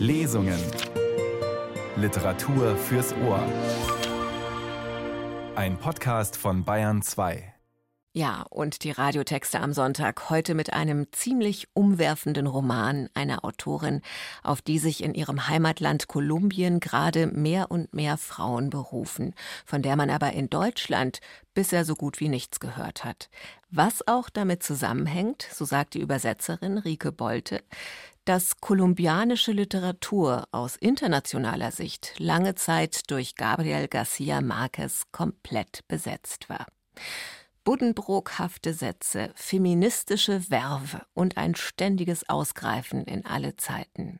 Lesungen. Literatur fürs Ohr. Ein Podcast von Bayern 2. Ja, und die Radiotexte am Sonntag heute mit einem ziemlich umwerfenden Roman einer Autorin, auf die sich in ihrem Heimatland Kolumbien gerade mehr und mehr Frauen berufen, von der man aber in Deutschland bisher so gut wie nichts gehört hat. Was auch damit zusammenhängt, so sagt die Übersetzerin Rike Bolte, dass kolumbianische Literatur aus internationaler Sicht lange Zeit durch Gabriel Garcia Marquez komplett besetzt war buddenbrookhafte Sätze, feministische Werve und ein ständiges Ausgreifen in alle Zeiten.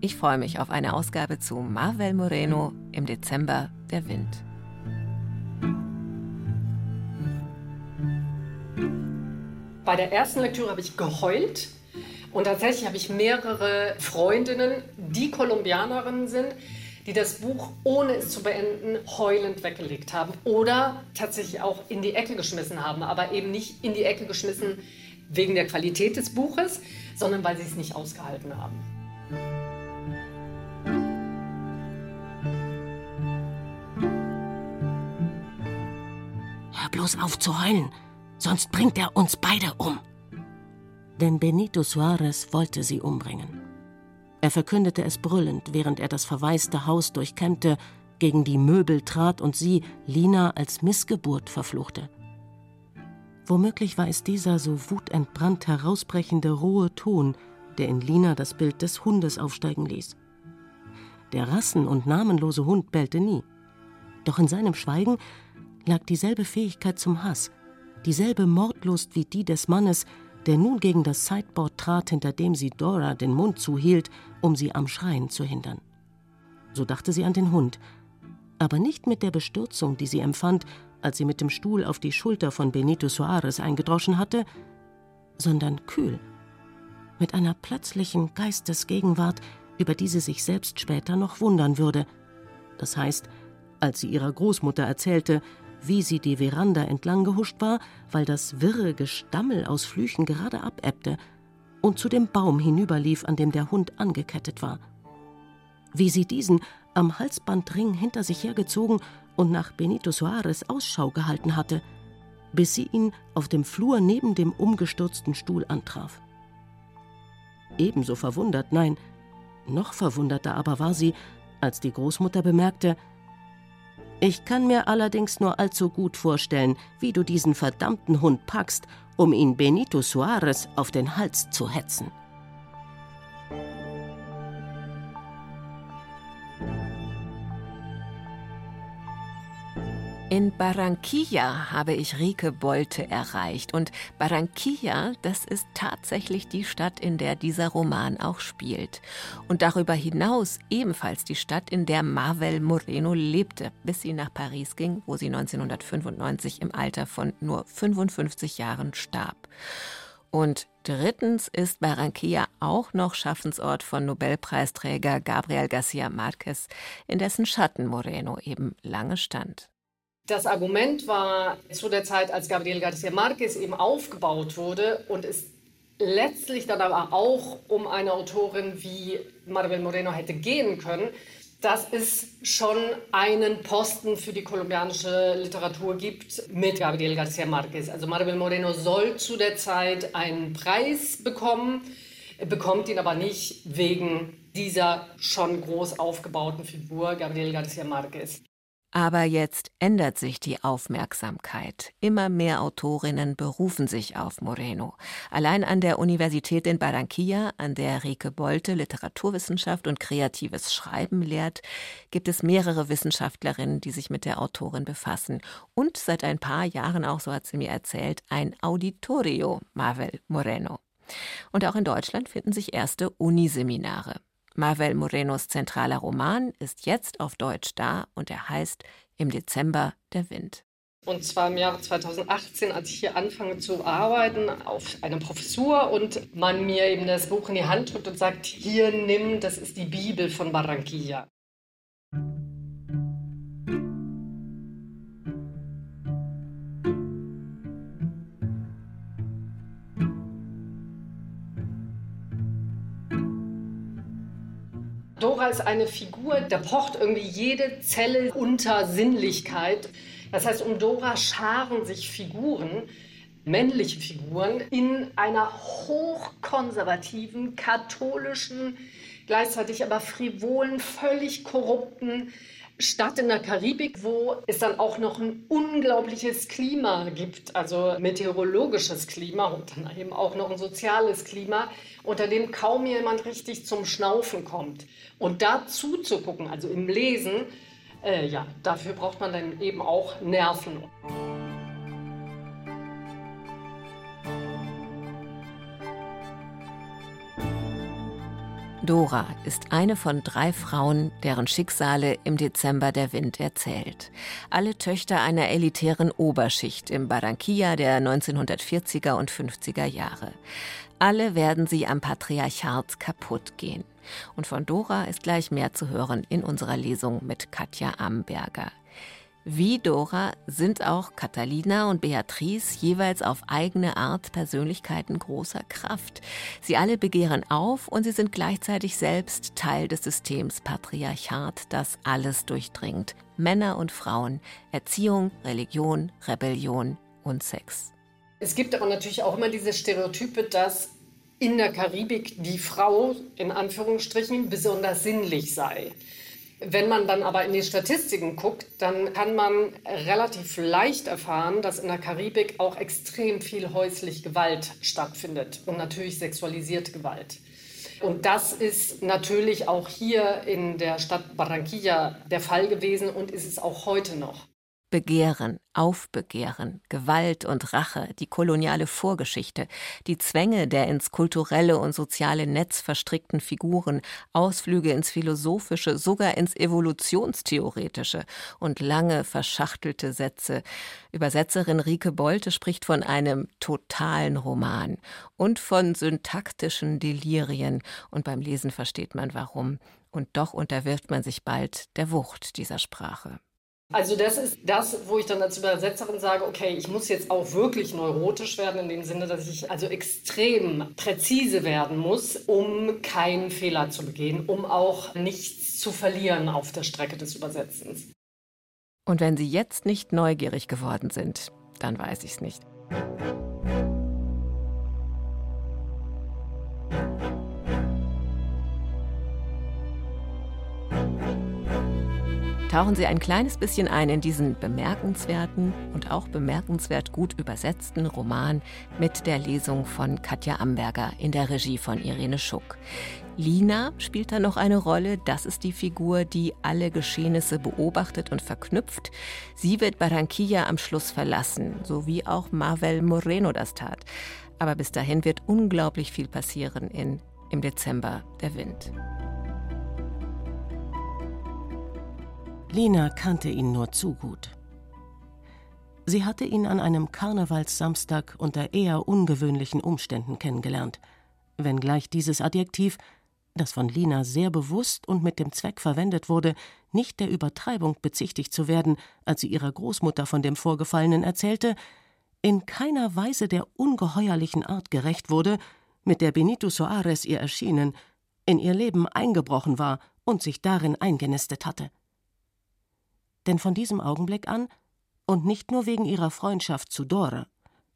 Ich freue mich auf eine Ausgabe zu Marvel Moreno im Dezember Der Wind. Bei der ersten Lektüre habe ich geheult und tatsächlich habe ich mehrere Freundinnen, die Kolumbianerinnen sind, die das Buch, ohne es zu beenden, heulend weggelegt haben oder tatsächlich auch in die Ecke geschmissen haben, aber eben nicht in die Ecke geschmissen wegen der Qualität des Buches, sondern weil sie es nicht ausgehalten haben. Hör bloß auf zu heulen, sonst bringt er uns beide um. Denn Benito Suarez wollte sie umbringen. Er verkündete es brüllend, während er das verwaiste Haus durchkämmte, gegen die Möbel trat und sie, Lina, als Missgeburt verfluchte. Womöglich war es dieser so wutentbrannt herausbrechende rohe Ton, der in Lina das Bild des Hundes aufsteigen ließ. Der rassen- und namenlose Hund bellte nie. Doch in seinem Schweigen lag dieselbe Fähigkeit zum Hass, dieselbe Mordlust wie die des Mannes, der nun gegen das Sideboard trat, hinter dem sie Dora den Mund zuhielt, um sie am Schreien zu hindern. So dachte sie an den Hund, aber nicht mit der Bestürzung, die sie empfand, als sie mit dem Stuhl auf die Schulter von Benito Soares eingedroschen hatte, sondern kühl, mit einer plötzlichen Geistesgegenwart, über die sie sich selbst später noch wundern würde. Das heißt, als sie ihrer Großmutter erzählte, wie sie die Veranda entlang gehuscht war, weil das wirre Gestammel aus Flüchen gerade abebbte und zu dem Baum hinüberlief, an dem der Hund angekettet war. Wie sie diesen am Halsbandring hinter sich hergezogen und nach Benito Soares Ausschau gehalten hatte, bis sie ihn auf dem Flur neben dem umgestürzten Stuhl antraf. Ebenso verwundert, nein, noch verwunderter aber war sie, als die Großmutter bemerkte, ich kann mir allerdings nur allzu gut vorstellen, wie du diesen verdammten Hund packst, um ihn Benito Suarez auf den Hals zu hetzen. In Barranquilla habe ich Rike Bolte erreicht. Und Barranquilla, das ist tatsächlich die Stadt, in der dieser Roman auch spielt. Und darüber hinaus ebenfalls die Stadt, in der Marvel Moreno lebte, bis sie nach Paris ging, wo sie 1995 im Alter von nur 55 Jahren starb. Und drittens ist Barranquilla auch noch Schaffensort von Nobelpreisträger Gabriel Garcia Marquez, in dessen Schatten Moreno eben lange stand. Das Argument war zu der Zeit, als Gabriel García Márquez eben aufgebaut wurde und es letztlich dann aber auch um eine Autorin wie Maribel Moreno hätte gehen können, dass es schon einen Posten für die kolumbianische Literatur gibt mit Gabriel García Márquez. Also Maribel Moreno soll zu der Zeit einen Preis bekommen, bekommt ihn aber nicht wegen dieser schon groß aufgebauten Figur Gabriel García Márquez. Aber jetzt ändert sich die Aufmerksamkeit. Immer mehr Autorinnen berufen sich auf Moreno. Allein an der Universität in Barranquilla, an der Rike Bolte Literaturwissenschaft und kreatives Schreiben lehrt, gibt es mehrere Wissenschaftlerinnen, die sich mit der Autorin befassen. Und seit ein paar Jahren auch, so hat sie mir erzählt, ein Auditorio Marvel Moreno. Und auch in Deutschland finden sich erste Uniseminare. Marvel Morenos zentraler Roman ist jetzt auf Deutsch da und er heißt Im Dezember der Wind. Und zwar im Jahre 2018, als ich hier anfange zu arbeiten auf einer Professur und man mir eben das Buch in die Hand drückt und sagt, hier nimm, das ist die Bibel von Barranquilla. Dora ist eine Figur, da pocht irgendwie jede Zelle unter Sinnlichkeit. Das heißt, um Dora scharen sich Figuren, männliche Figuren, in einer hochkonservativen, katholischen, gleichzeitig aber frivolen, völlig korrupten Stadt in der Karibik, wo es dann auch noch ein unglaubliches Klima gibt, also meteorologisches Klima und dann eben auch noch ein soziales Klima, unter dem kaum jemand richtig zum Schnaufen kommt. Und da zuzugucken, also im Lesen, äh, ja, dafür braucht man dann eben auch Nerven. Dora ist eine von drei Frauen, deren Schicksale im Dezember der Wind erzählt. Alle Töchter einer elitären Oberschicht im Barranquilla der 1940er und 50er Jahre. Alle werden sie am Patriarchat kaputt gehen. Und von Dora ist gleich mehr zu hören in unserer Lesung mit Katja Amberger. Wie Dora sind auch Catalina und Beatrice jeweils auf eigene Art Persönlichkeiten großer Kraft. Sie alle begehren auf und sie sind gleichzeitig selbst Teil des Systems Patriarchat, das alles durchdringt. Männer und Frauen, Erziehung, Religion, Rebellion und Sex. Es gibt aber natürlich auch immer diese Stereotype, dass in der Karibik die Frau in Anführungsstrichen besonders sinnlich sei. Wenn man dann aber in die Statistiken guckt, dann kann man relativ leicht erfahren, dass in der Karibik auch extrem viel häuslich Gewalt stattfindet und natürlich sexualisierte Gewalt. Und das ist natürlich auch hier in der Stadt Barranquilla der Fall gewesen und ist es auch heute noch. Begehren, Aufbegehren, Gewalt und Rache, die koloniale Vorgeschichte, die Zwänge der ins kulturelle und soziale Netz verstrickten Figuren, Ausflüge ins Philosophische, sogar ins Evolutionstheoretische und lange verschachtelte Sätze. Übersetzerin Rike Bolte spricht von einem totalen Roman und von syntaktischen Delirien, und beim Lesen versteht man warum. Und doch unterwirft man sich bald der Wucht dieser Sprache. Also das ist das, wo ich dann als Übersetzerin sage, okay, ich muss jetzt auch wirklich neurotisch werden, in dem Sinne, dass ich also extrem präzise werden muss, um keinen Fehler zu begehen, um auch nichts zu verlieren auf der Strecke des Übersetzens. Und wenn Sie jetzt nicht neugierig geworden sind, dann weiß ich es nicht. Tauchen Sie ein kleines bisschen ein in diesen bemerkenswerten und auch bemerkenswert gut übersetzten Roman mit der Lesung von Katja Amberger in der Regie von Irene Schuck. Lina spielt da noch eine Rolle. Das ist die Figur, die alle Geschehnisse beobachtet und verknüpft. Sie wird Barranquilla am Schluss verlassen, so wie auch Marvel Moreno das tat. Aber bis dahin wird unglaublich viel passieren in Im Dezember der Wind. Lina kannte ihn nur zu gut. Sie hatte ihn an einem Karnevalssamstag unter eher ungewöhnlichen Umständen kennengelernt, wenngleich dieses Adjektiv, das von Lina sehr bewusst und mit dem Zweck verwendet wurde, nicht der Übertreibung bezichtigt zu werden, als sie ihrer Großmutter von dem Vorgefallenen erzählte, in keiner Weise der ungeheuerlichen Art gerecht wurde, mit der Benito Soares ihr erschienen, in ihr Leben eingebrochen war und sich darin eingenistet hatte denn von diesem Augenblick an, und nicht nur wegen ihrer Freundschaft zu Dora,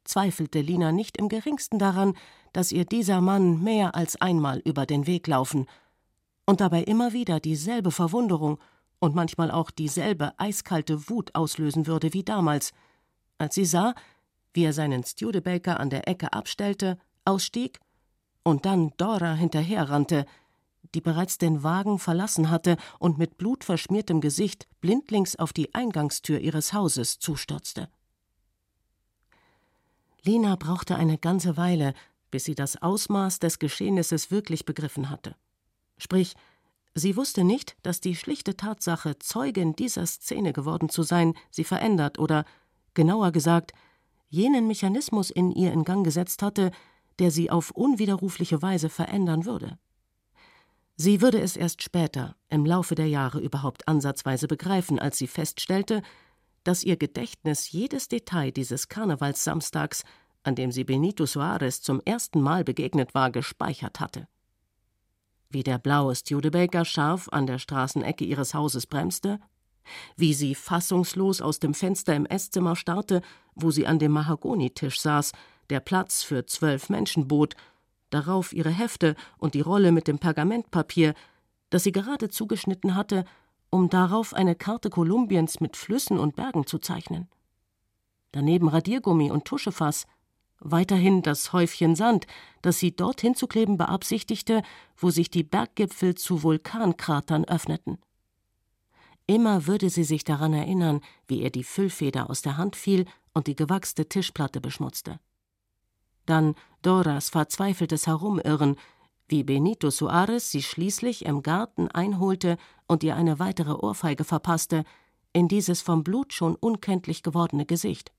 zweifelte Lina nicht im geringsten daran, dass ihr dieser Mann mehr als einmal über den Weg laufen und dabei immer wieder dieselbe Verwunderung und manchmal auch dieselbe eiskalte Wut auslösen würde wie damals, als sie sah, wie er seinen Studebaker an der Ecke abstellte, ausstieg und dann Dora hinterherrannte, die bereits den Wagen verlassen hatte und mit blutverschmiertem Gesicht blindlings auf die Eingangstür ihres Hauses zustürzte. Lina brauchte eine ganze Weile, bis sie das Ausmaß des Geschehnisses wirklich begriffen hatte. Sprich, sie wusste nicht, dass die schlichte Tatsache, Zeugin dieser Szene geworden zu sein, sie verändert oder, genauer gesagt, jenen Mechanismus in ihr in Gang gesetzt hatte, der sie auf unwiderrufliche Weise verändern würde. Sie würde es erst später, im Laufe der Jahre überhaupt ansatzweise begreifen, als sie feststellte, dass ihr Gedächtnis jedes Detail dieses Karnevalssamstags, an dem sie Benito Soares zum ersten Mal begegnet war, gespeichert hatte. wie der blaue Studebaker scharf an der Straßenecke ihres Hauses bremste, wie sie fassungslos aus dem Fenster im Esszimmer starrte, wo sie an dem Mahagonitisch saß, der Platz für zwölf Menschen bot, darauf ihre Hefte und die Rolle mit dem Pergamentpapier, das sie gerade zugeschnitten hatte, um darauf eine Karte Kolumbiens mit Flüssen und Bergen zu zeichnen. Daneben Radiergummi und Tuschefass, weiterhin das Häufchen Sand, das sie dorthin zu kleben beabsichtigte, wo sich die Berggipfel zu Vulkankratern öffneten. Immer würde sie sich daran erinnern, wie ihr die Füllfeder aus der Hand fiel und die gewachste Tischplatte beschmutzte. Dann Doras verzweifeltes Herumirren, wie Benito Suarez sie schließlich im Garten einholte und ihr eine weitere Ohrfeige verpasste, in dieses vom Blut schon unkenntlich gewordene Gesicht.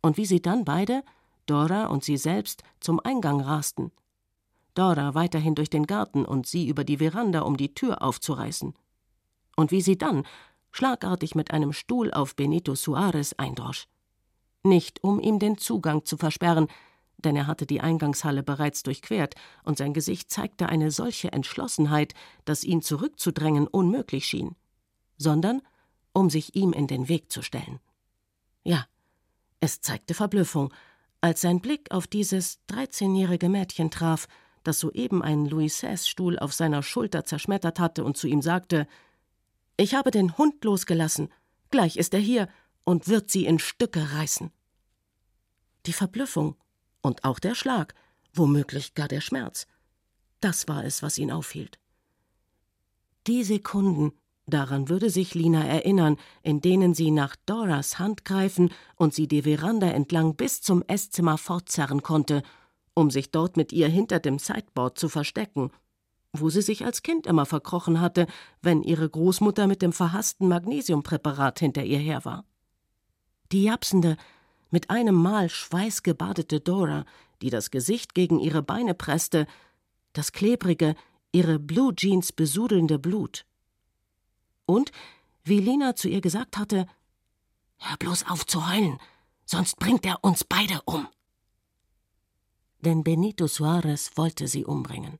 Und wie sie dann beide, Dora und sie selbst, zum Eingang rasten. Dora weiterhin durch den Garten und sie über die Veranda, um die Tür aufzureißen und wie sie dann schlagartig mit einem Stuhl auf Benito Suarez eindrosch. Nicht um ihm den Zugang zu versperren, denn er hatte die Eingangshalle bereits durchquert, und sein Gesicht zeigte eine solche Entschlossenheit, dass ihn zurückzudrängen unmöglich schien, sondern um sich ihm in den Weg zu stellen. Ja, es zeigte Verblüffung, als sein Blick auf dieses dreizehnjährige Mädchen traf, das soeben einen Louis-Stuhl auf seiner Schulter zerschmettert hatte und zu ihm sagte: ich habe den Hund losgelassen. Gleich ist er hier und wird sie in Stücke reißen. Die Verblüffung und auch der Schlag, womöglich gar der Schmerz, das war es, was ihn aufhielt. Die Sekunden, daran würde sich Lina erinnern, in denen sie nach Doras Hand greifen und sie die Veranda entlang bis zum Esszimmer fortzerren konnte, um sich dort mit ihr hinter dem Sideboard zu verstecken wo sie sich als Kind immer verkrochen hatte, wenn ihre Großmutter mit dem verhassten Magnesiumpräparat hinter ihr her war. Die japsende, mit einem Mal schweißgebadete Dora, die das Gesicht gegen ihre Beine presste, das klebrige, ihre Blue Jeans besudelnde Blut. Und, wie Lina zu ihr gesagt hatte, Hör bloß auf zu heulen, sonst bringt er uns beide um. Denn Benito Suarez wollte sie umbringen.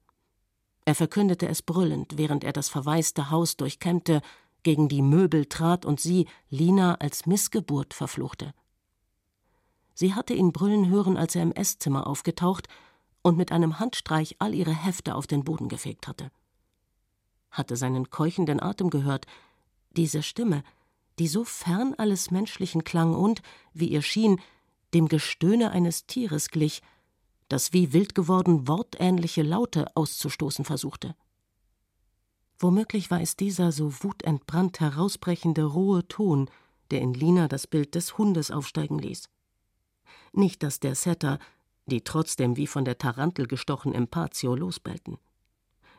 Er verkündete es brüllend, während er das verwaiste Haus durchkämmte, gegen die Möbel trat und sie, Lina, als Missgeburt verfluchte. Sie hatte ihn brüllen hören, als er im Esszimmer aufgetaucht und mit einem Handstreich all ihre Hefte auf den Boden gefegt hatte. Hatte seinen keuchenden Atem gehört, diese Stimme, die so fern alles Menschlichen klang und, wie ihr schien, dem Gestöhne eines Tieres glich, das wie wild geworden wortähnliche Laute auszustoßen versuchte. Womöglich war es dieser so wutentbrannt herausbrechende rohe Ton, der in Lina das Bild des Hundes aufsteigen ließ. Nicht, dass der Setter, die trotzdem wie von der Tarantel gestochen im Patio losbellten.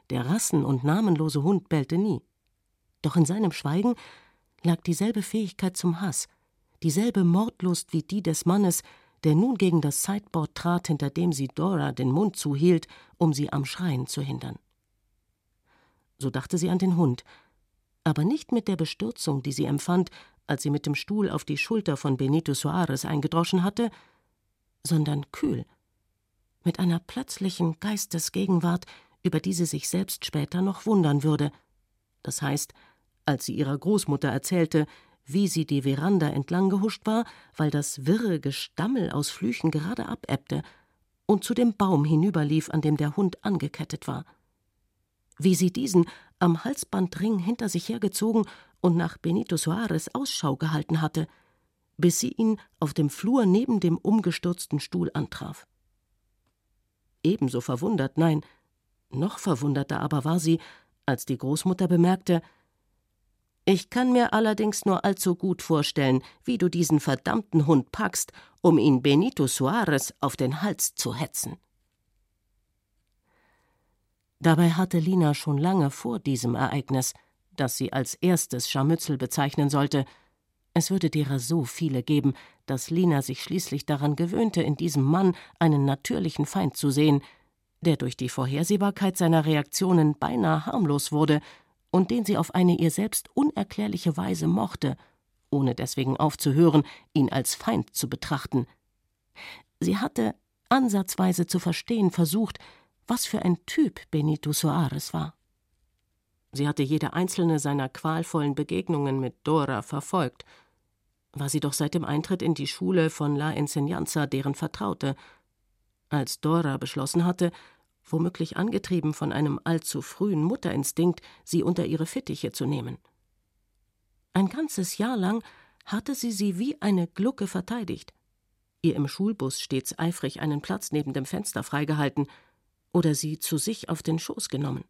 Der rassen- und namenlose Hund bellte nie. Doch in seinem Schweigen lag dieselbe Fähigkeit zum Hass, dieselbe Mordlust wie die des Mannes, der nun gegen das Sideboard trat, hinter dem sie Dora den Mund zuhielt, um sie am Schreien zu hindern. So dachte sie an den Hund, aber nicht mit der Bestürzung, die sie empfand, als sie mit dem Stuhl auf die Schulter von Benito Soares eingedroschen hatte, sondern kühl, mit einer plötzlichen Geistesgegenwart, über die sie sich selbst später noch wundern würde. Das heißt, als sie ihrer Großmutter erzählte, wie sie die Veranda entlang gehuscht war, weil das wirre Gestammel aus Flüchen gerade abebbte und zu dem Baum hinüberlief, an dem der Hund angekettet war. Wie sie diesen am Halsbandring hinter sich hergezogen und nach Benito Soares Ausschau gehalten hatte, bis sie ihn auf dem Flur neben dem umgestürzten Stuhl antraf. Ebenso verwundert, nein, noch verwunderter aber war sie, als die Großmutter bemerkte, ich kann mir allerdings nur allzu gut vorstellen, wie du diesen verdammten Hund packst, um ihn Benito Suarez auf den Hals zu hetzen. Dabei hatte Lina schon lange vor diesem Ereignis, das sie als erstes Scharmützel bezeichnen sollte, es würde derer so viele geben, dass Lina sich schließlich daran gewöhnte, in diesem Mann einen natürlichen Feind zu sehen, der durch die Vorhersehbarkeit seiner Reaktionen beinahe harmlos wurde und den sie auf eine ihr selbst unerklärliche Weise mochte, ohne deswegen aufzuhören, ihn als Feind zu betrachten. Sie hatte ansatzweise zu verstehen versucht, was für ein Typ Benito Soares war. Sie hatte jede einzelne seiner qualvollen Begegnungen mit Dora verfolgt, war sie doch seit dem Eintritt in die Schule von La Enseñanza deren Vertraute. Als Dora beschlossen hatte, womöglich angetrieben von einem allzu frühen Mutterinstinkt, sie unter ihre Fittiche zu nehmen. Ein ganzes Jahr lang hatte sie sie wie eine Glucke verteidigt, ihr im Schulbus stets eifrig einen Platz neben dem Fenster freigehalten oder sie zu sich auf den Schoß genommen.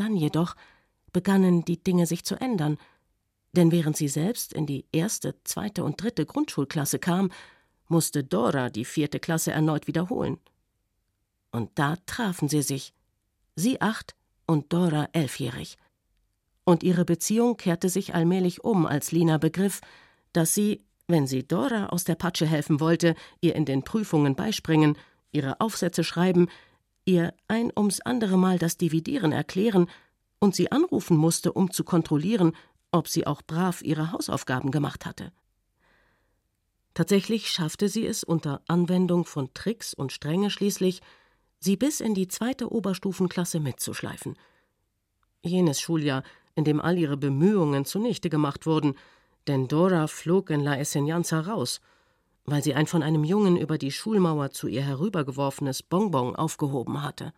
Dann jedoch begannen die Dinge sich zu ändern, denn während sie selbst in die erste, zweite und dritte Grundschulklasse kam, musste Dora die vierte Klasse erneut wiederholen. Und da trafen sie sich, sie acht und Dora elfjährig. Und ihre Beziehung kehrte sich allmählich um, als Lina begriff, dass sie, wenn sie Dora aus der Patsche helfen wollte, ihr in den Prüfungen beispringen, ihre Aufsätze schreiben, ihr ein ums andere Mal das Dividieren erklären und sie anrufen musste, um zu kontrollieren, ob sie auch brav ihre Hausaufgaben gemacht hatte. Tatsächlich schaffte sie es unter Anwendung von Tricks und Strenge schließlich, sie bis in die zweite Oberstufenklasse mitzuschleifen. Jenes Schuljahr, in dem all ihre Bemühungen zunichte gemacht wurden, denn Dora flog in La Enseñanza raus, weil sie ein von einem Jungen über die Schulmauer zu ihr herübergeworfenes Bonbon aufgehoben hatte.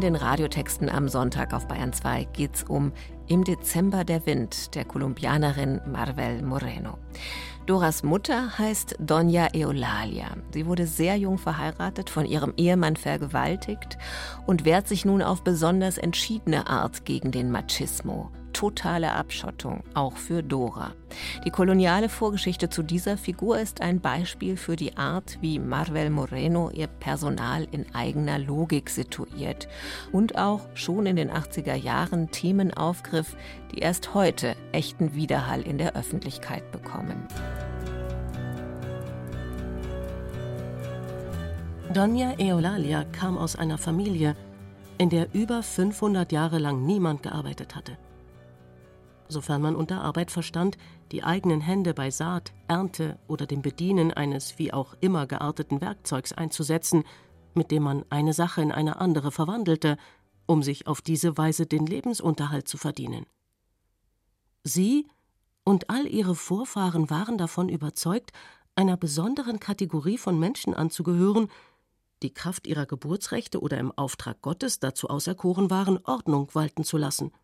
In den Radiotexten am Sonntag auf Bayern 2 geht es um Im Dezember der Wind der Kolumbianerin Marvel Moreno. Doras Mutter heißt Doña Eulalia. Sie wurde sehr jung verheiratet, von ihrem Ehemann vergewaltigt und wehrt sich nun auf besonders entschiedene Art gegen den Machismo totale Abschottung, auch für Dora. Die koloniale Vorgeschichte zu dieser Figur ist ein Beispiel für die Art, wie Marvel Moreno ihr Personal in eigener Logik situiert und auch schon in den 80er Jahren Themen aufgriff, die erst heute echten Widerhall in der Öffentlichkeit bekommen. Doña Eulalia kam aus einer Familie, in der über 500 Jahre lang niemand gearbeitet hatte sofern man unter Arbeit verstand, die eigenen Hände bei Saat, Ernte oder dem Bedienen eines wie auch immer gearteten Werkzeugs einzusetzen, mit dem man eine Sache in eine andere verwandelte, um sich auf diese Weise den Lebensunterhalt zu verdienen. Sie und all ihre Vorfahren waren davon überzeugt, einer besonderen Kategorie von Menschen anzugehören, die Kraft ihrer Geburtsrechte oder im Auftrag Gottes dazu auserkoren waren, Ordnung walten zu lassen –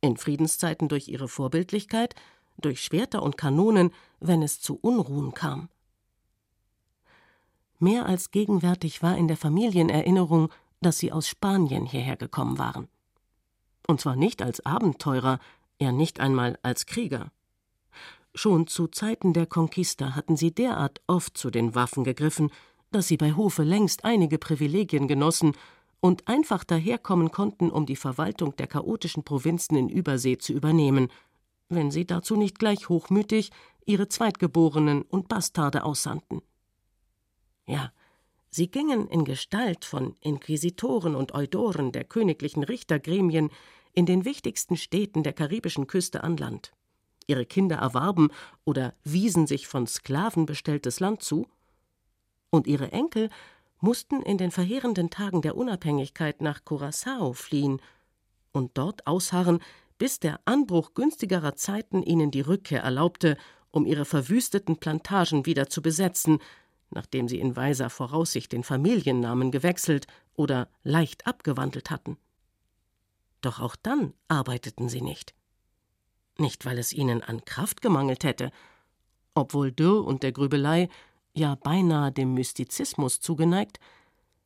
in Friedenszeiten durch ihre Vorbildlichkeit, durch Schwerter und Kanonen, wenn es zu Unruhen kam. Mehr als gegenwärtig war in der Familienerinnerung, dass sie aus Spanien hierher gekommen waren. Und zwar nicht als Abenteurer, ja nicht einmal als Krieger. Schon zu Zeiten der Conquista hatten sie derart oft zu den Waffen gegriffen, dass sie bei Hofe längst einige Privilegien genossen und einfach daherkommen konnten, um die Verwaltung der chaotischen Provinzen in Übersee zu übernehmen, wenn sie dazu nicht gleich hochmütig ihre Zweitgeborenen und Bastarde aussandten. Ja, sie gingen in Gestalt von Inquisitoren und Eudoren der königlichen Richtergremien in den wichtigsten Städten der karibischen Küste an Land. Ihre Kinder erwarben oder wiesen sich von Sklaven bestelltes Land zu, und ihre Enkel mussten in den verheerenden Tagen der Unabhängigkeit nach Curaçao fliehen und dort ausharren, bis der Anbruch günstigerer Zeiten ihnen die Rückkehr erlaubte, um ihre verwüsteten Plantagen wieder zu besetzen, nachdem sie in weiser Voraussicht den Familiennamen gewechselt oder leicht abgewandelt hatten. Doch auch dann arbeiteten sie nicht. Nicht, weil es ihnen an Kraft gemangelt hätte, obwohl Dürr und der Grübelei ja beinahe dem Mystizismus zugeneigt,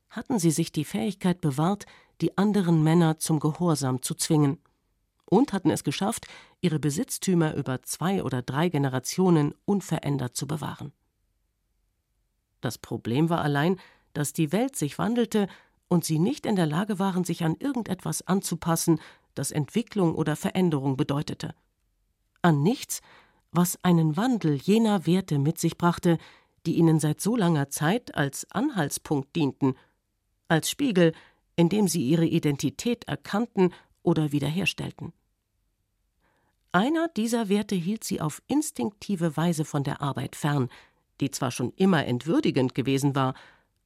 hatten sie sich die Fähigkeit bewahrt, die anderen Männer zum Gehorsam zu zwingen, und hatten es geschafft, ihre Besitztümer über zwei oder drei Generationen unverändert zu bewahren. Das Problem war allein, dass die Welt sich wandelte und sie nicht in der Lage waren, sich an irgendetwas anzupassen, das Entwicklung oder Veränderung bedeutete. An nichts, was einen Wandel jener Werte mit sich brachte, die ihnen seit so langer Zeit als Anhaltspunkt dienten, als Spiegel, in dem sie ihre Identität erkannten oder wiederherstellten. Einer dieser Werte hielt sie auf instinktive Weise von der Arbeit fern, die zwar schon immer entwürdigend gewesen war,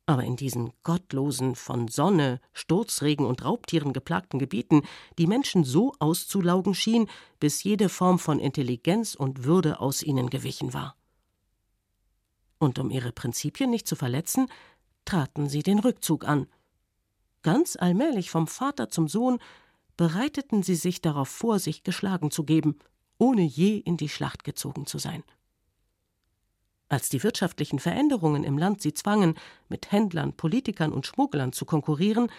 aber in diesen gottlosen, von Sonne, Sturzregen und Raubtieren geplagten Gebieten die Menschen so auszulaugen schien, bis jede Form von Intelligenz und Würde aus ihnen gewichen war. Und um ihre Prinzipien nicht zu verletzen, traten sie den Rückzug an. Ganz allmählich vom Vater zum Sohn bereiteten sie sich darauf vor, sich geschlagen zu geben, ohne je in die Schlacht gezogen zu sein. Als die wirtschaftlichen Veränderungen im Land sie zwangen, mit Händlern, Politikern und Schmugglern zu konkurrieren,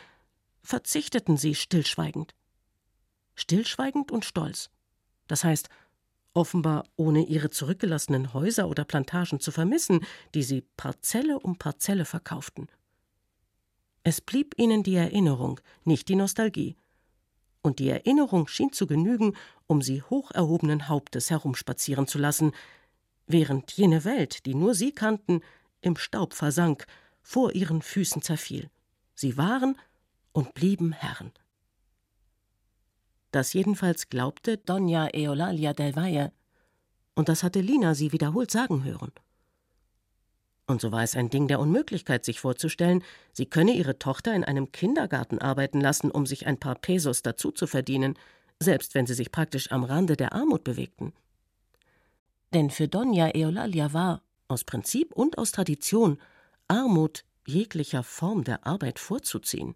verzichteten sie stillschweigend. Stillschweigend und stolz. Das heißt, offenbar ohne ihre zurückgelassenen Häuser oder Plantagen zu vermissen, die sie Parzelle um Parzelle verkauften. Es blieb ihnen die Erinnerung, nicht die Nostalgie. Und die Erinnerung schien zu genügen, um sie hoch erhobenen Hauptes herumspazieren zu lassen, während jene Welt, die nur sie kannten, im Staub versank, vor ihren Füßen zerfiel. Sie waren und blieben Herren. Das jedenfalls glaubte Donna Eulalia del Valle, und das hatte Lina sie wiederholt sagen hören. Und so war es ein Ding der Unmöglichkeit, sich vorzustellen, sie könne ihre Tochter in einem Kindergarten arbeiten lassen, um sich ein paar Pesos dazu zu verdienen, selbst wenn sie sich praktisch am Rande der Armut bewegten. Denn für Donna Eulalia war, aus Prinzip und aus Tradition, Armut jeglicher Form der Arbeit vorzuziehen.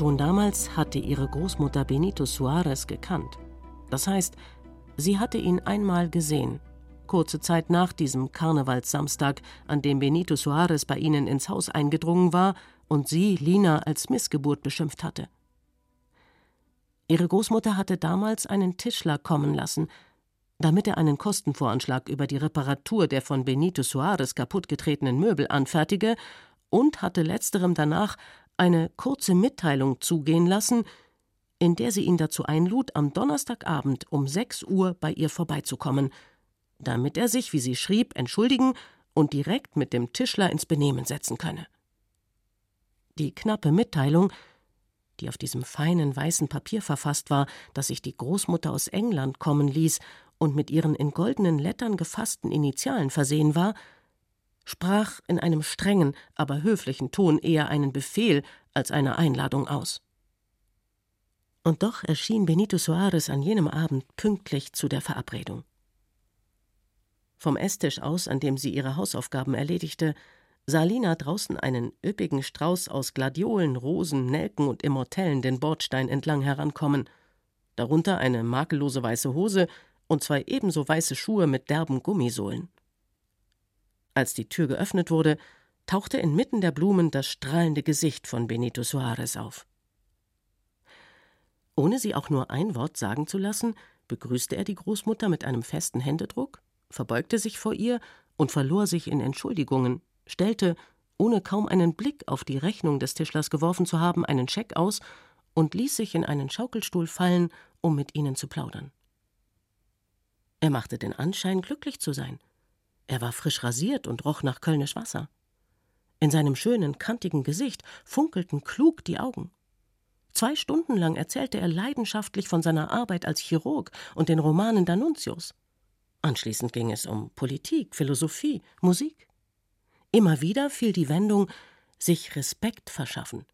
Schon damals hatte ihre Großmutter Benito Suarez gekannt. Das heißt, sie hatte ihn einmal gesehen, kurze Zeit nach diesem Karnevalssamstag, an dem Benito Suarez bei ihnen ins Haus eingedrungen war und sie, Lina, als Missgeburt beschimpft hatte. Ihre Großmutter hatte damals einen Tischler kommen lassen, damit er einen Kostenvoranschlag über die Reparatur der von Benito Suarez kaputtgetretenen Möbel anfertige und hatte letzterem danach eine kurze Mitteilung zugehen lassen, in der sie ihn dazu einlud, am Donnerstagabend um sechs Uhr bei ihr vorbeizukommen, damit er sich, wie sie schrieb, entschuldigen und direkt mit dem Tischler ins Benehmen setzen könne. Die knappe Mitteilung, die auf diesem feinen weißen Papier verfasst war, das sich die Großmutter aus England kommen ließ und mit ihren in goldenen Lettern gefassten Initialen versehen war, sprach in einem strengen, aber höflichen Ton eher einen Befehl als eine Einladung aus. Und doch erschien Benito Soares an jenem Abend pünktlich zu der Verabredung. Vom Esstisch aus, an dem sie ihre Hausaufgaben erledigte, sah Lina draußen einen üppigen Strauß aus Gladiolen, Rosen, Nelken und Immortellen den Bordstein entlang herankommen, darunter eine makellose weiße Hose und zwei ebenso weiße Schuhe mit derben Gummisohlen. Als die Tür geöffnet wurde, tauchte inmitten der Blumen das strahlende Gesicht von Benito Soares auf. Ohne sie auch nur ein Wort sagen zu lassen, begrüßte er die Großmutter mit einem festen Händedruck, verbeugte sich vor ihr und verlor sich in Entschuldigungen, stellte, ohne kaum einen Blick auf die Rechnung des Tischlers geworfen zu haben, einen Scheck aus und ließ sich in einen Schaukelstuhl fallen, um mit ihnen zu plaudern. Er machte den Anschein, glücklich zu sein. Er war frisch rasiert und roch nach Kölnisch Wasser. In seinem schönen, kantigen Gesicht funkelten klug die Augen. Zwei Stunden lang erzählte er leidenschaftlich von seiner Arbeit als Chirurg und den Romanen D'Annunzios. Anschließend ging es um Politik, Philosophie, Musik. Immer wieder fiel die Wendung sich Respekt verschaffen.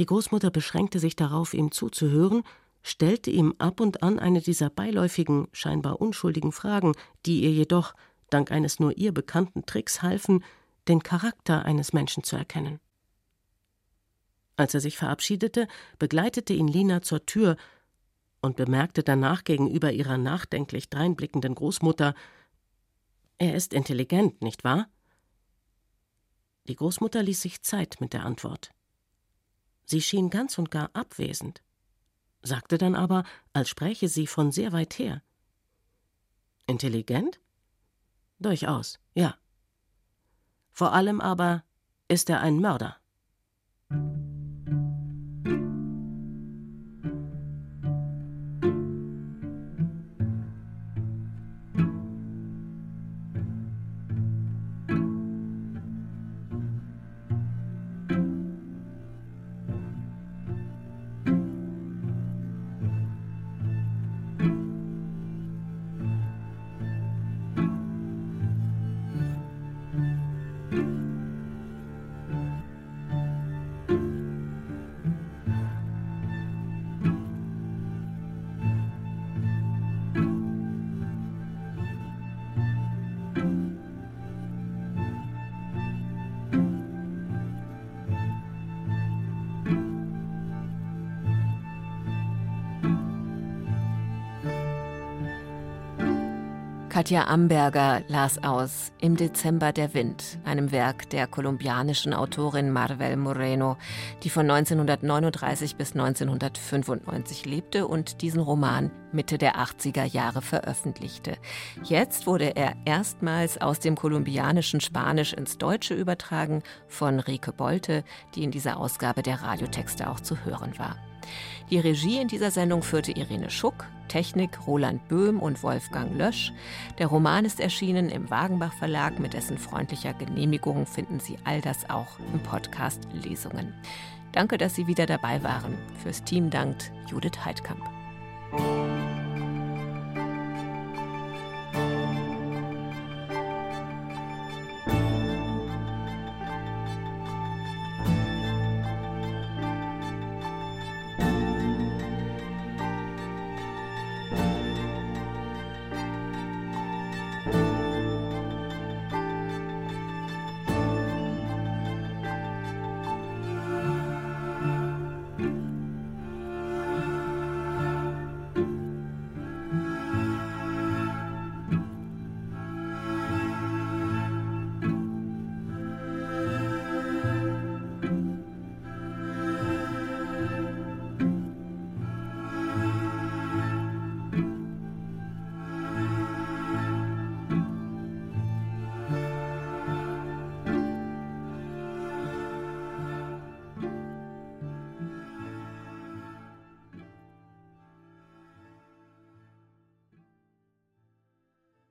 Die Großmutter beschränkte sich darauf, ihm zuzuhören, stellte ihm ab und an eine dieser beiläufigen, scheinbar unschuldigen Fragen, die ihr jedoch, dank eines nur ihr bekannten Tricks, halfen, den Charakter eines Menschen zu erkennen. Als er sich verabschiedete, begleitete ihn Lina zur Tür und bemerkte danach gegenüber ihrer nachdenklich dreinblickenden Großmutter Er ist intelligent, nicht wahr? Die Großmutter ließ sich Zeit mit der Antwort. Sie schien ganz und gar abwesend, sagte dann aber, als spräche sie von sehr weit her. Intelligent? Durchaus, ja. Vor allem aber ist er ein Mörder. Katja Amberger las aus Im Dezember der Wind, einem Werk der kolumbianischen Autorin Marvel Moreno, die von 1939 bis 1995 lebte und diesen Roman Mitte der 80er Jahre veröffentlichte. Jetzt wurde er erstmals aus dem kolumbianischen Spanisch ins Deutsche übertragen von Rike Bolte, die in dieser Ausgabe der Radiotexte auch zu hören war. Die Regie in dieser Sendung führte Irene Schuck, Technik Roland Böhm und Wolfgang Lösch. Der Roman ist erschienen im Wagenbach Verlag. Mit dessen freundlicher Genehmigung finden Sie all das auch im Podcast Lesungen. Danke, dass Sie wieder dabei waren. Fürs Team dankt Judith Heidkamp.